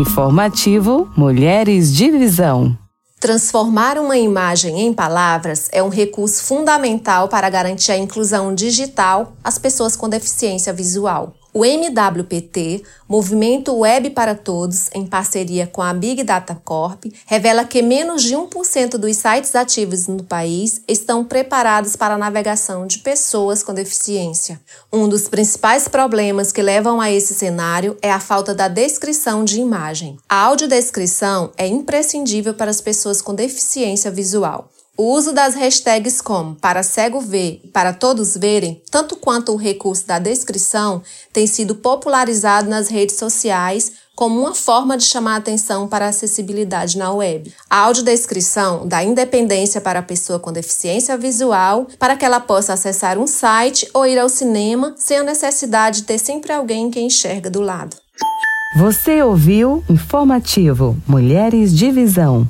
Informativo Mulheres de Visão. Transformar uma imagem em palavras é um recurso fundamental para garantir a inclusão digital às pessoas com deficiência visual. O MWPT, Movimento Web para Todos, em parceria com a Big Data Corp, revela que menos de 1% dos sites ativos no país estão preparados para a navegação de pessoas com deficiência. Um dos principais problemas que levam a esse cenário é a falta da descrição de imagem. A audiodescrição é imprescindível para as pessoas com deficiência visual. O uso das hashtags como para cego ver e para todos verem, tanto quanto o recurso da descrição, tem sido popularizado nas redes sociais como uma forma de chamar atenção para a acessibilidade na web. A audiodescrição dá independência para a pessoa com deficiência visual para que ela possa acessar um site ou ir ao cinema sem a necessidade de ter sempre alguém que enxerga do lado. Você ouviu Informativo Mulheres de Visão.